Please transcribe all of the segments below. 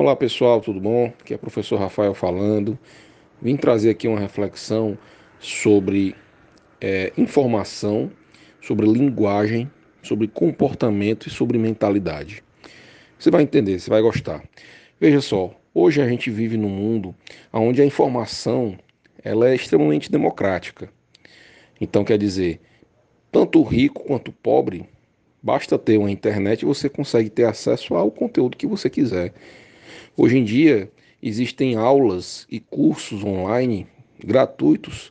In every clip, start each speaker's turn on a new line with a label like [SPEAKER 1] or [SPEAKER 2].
[SPEAKER 1] Olá pessoal, tudo bom? Aqui é o professor Rafael falando. Vim trazer aqui uma reflexão sobre é, informação, sobre linguagem, sobre comportamento e sobre mentalidade. Você vai entender, você vai gostar. Veja só, hoje a gente vive num mundo onde a informação ela é extremamente democrática. Então quer dizer, tanto rico quanto pobre Basta ter uma internet e você consegue ter acesso ao conteúdo que você quiser. Hoje em dia, existem aulas e cursos online gratuitos,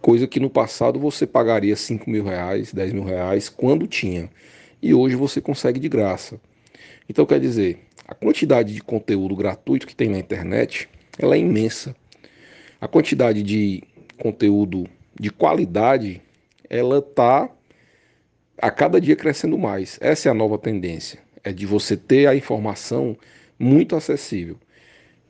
[SPEAKER 1] coisa que no passado você pagaria 5 mil reais, 10 mil reais, quando tinha. E hoje você consegue de graça. Então, quer dizer, a quantidade de conteúdo gratuito que tem na internet ela é imensa. A quantidade de conteúdo de qualidade ela está a cada dia crescendo mais. Essa é a nova tendência, é de você ter a informação muito acessível.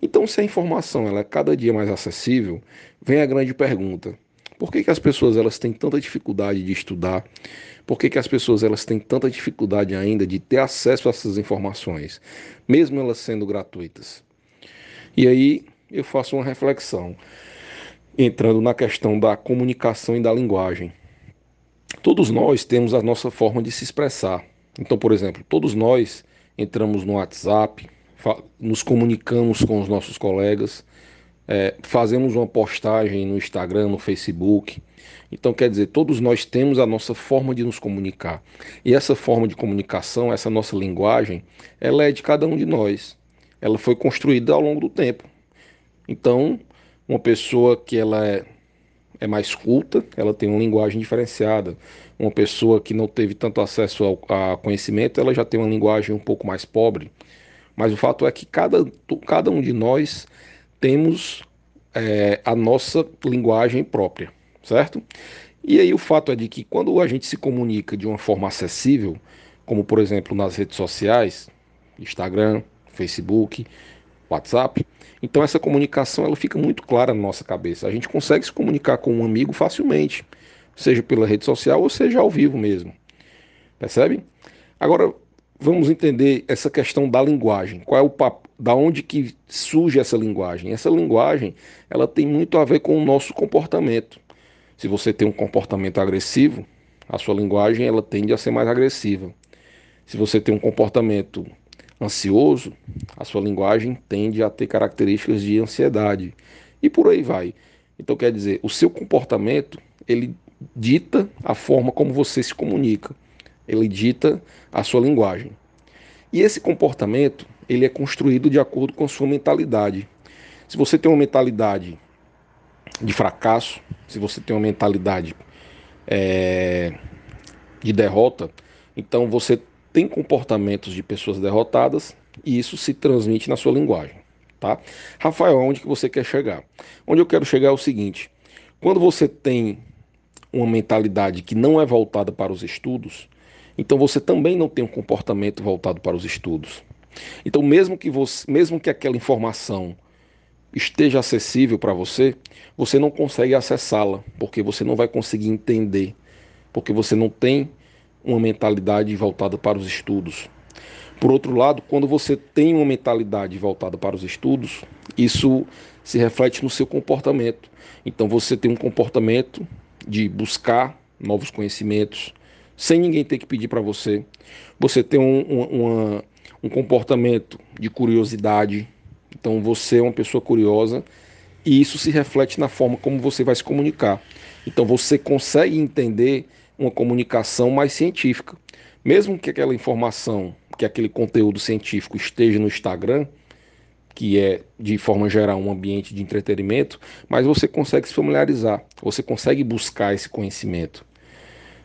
[SPEAKER 1] Então, se a informação ela é cada dia mais acessível, vem a grande pergunta: por que, que as pessoas elas têm tanta dificuldade de estudar? Por que, que as pessoas elas têm tanta dificuldade ainda de ter acesso a essas informações, mesmo elas sendo gratuitas? E aí eu faço uma reflexão, entrando na questão da comunicação e da linguagem. Todos nós temos a nossa forma de se expressar. Então, por exemplo, todos nós entramos no WhatsApp, nos comunicamos com os nossos colegas, é, fazemos uma postagem no Instagram, no Facebook. Então, quer dizer, todos nós temos a nossa forma de nos comunicar. E essa forma de comunicação, essa nossa linguagem, ela é de cada um de nós. Ela foi construída ao longo do tempo. Então, uma pessoa que ela é é mais culta, ela tem uma linguagem diferenciada. Uma pessoa que não teve tanto acesso ao a conhecimento, ela já tem uma linguagem um pouco mais pobre. Mas o fato é que cada, cada um de nós temos é, a nossa linguagem própria, certo? E aí o fato é de que quando a gente se comunica de uma forma acessível, como por exemplo nas redes sociais, Instagram, Facebook, WhatsApp, então essa comunicação ela fica muito clara na nossa cabeça. A gente consegue se comunicar com um amigo facilmente, seja pela rede social ou seja ao vivo mesmo. Percebe? Agora vamos entender essa questão da linguagem. Qual é o papo, da onde que surge essa linguagem? Essa linguagem, ela tem muito a ver com o nosso comportamento. Se você tem um comportamento agressivo, a sua linguagem ela tende a ser mais agressiva. Se você tem um comportamento ansioso, a sua linguagem tende a ter características de ansiedade e por aí vai. Então quer dizer, o seu comportamento ele dita a forma como você se comunica, ele dita a sua linguagem. E esse comportamento ele é construído de acordo com sua mentalidade. Se você tem uma mentalidade de fracasso, se você tem uma mentalidade é, de derrota, então você tem comportamentos de pessoas derrotadas e isso se transmite na sua linguagem, tá? Rafael, onde que você quer chegar? Onde eu quero chegar é o seguinte: quando você tem uma mentalidade que não é voltada para os estudos, então você também não tem um comportamento voltado para os estudos. Então, mesmo que você, mesmo que aquela informação esteja acessível para você, você não consegue acessá-la, porque você não vai conseguir entender, porque você não tem uma mentalidade voltada para os estudos. Por outro lado, quando você tem uma mentalidade voltada para os estudos, isso se reflete no seu comportamento. Então você tem um comportamento de buscar novos conhecimentos, sem ninguém ter que pedir para você. Você tem um, uma, um comportamento de curiosidade. Então você é uma pessoa curiosa e isso se reflete na forma como você vai se comunicar. Então você consegue entender uma comunicação mais científica. Mesmo que aquela informação, que aquele conteúdo científico esteja no Instagram, que é de forma geral um ambiente de entretenimento, mas você consegue se familiarizar, você consegue buscar esse conhecimento.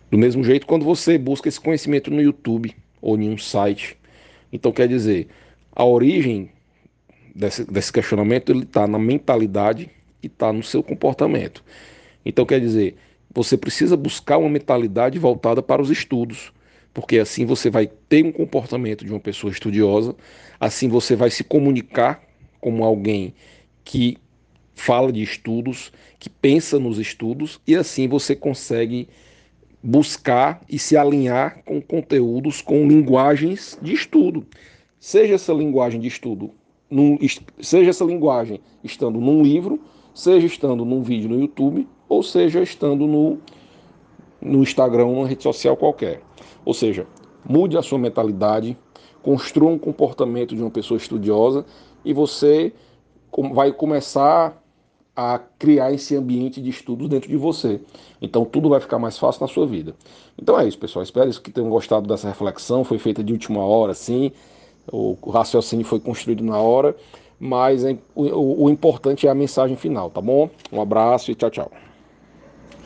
[SPEAKER 1] Do mesmo jeito, quando você busca esse conhecimento no YouTube ou em um site, então quer dizer, a origem desse, desse questionamento ele está na mentalidade e está no seu comportamento. Então quer dizer, você precisa buscar uma mentalidade voltada para os estudos, porque assim você vai ter um comportamento de uma pessoa estudiosa, assim você vai se comunicar como alguém que fala de estudos, que pensa nos estudos, e assim você consegue buscar e se alinhar com conteúdos, com linguagens de estudo. seja essa linguagem de estudo, num, seja essa linguagem estando num livro, seja estando num vídeo no YouTube, ou seja estando no, no Instagram, numa rede social qualquer. Ou seja, mude a sua mentalidade, construa um comportamento de uma pessoa estudiosa e você vai começar a criar esse ambiente de estudos dentro de você. Então tudo vai ficar mais fácil na sua vida. Então é isso, pessoal. Espero que tenham gostado dessa reflexão. Foi feita de última hora, sim. O raciocínio foi construído na hora, mas o, importante é a mensagem final, tá bom? Um abraço e tchau, tchau.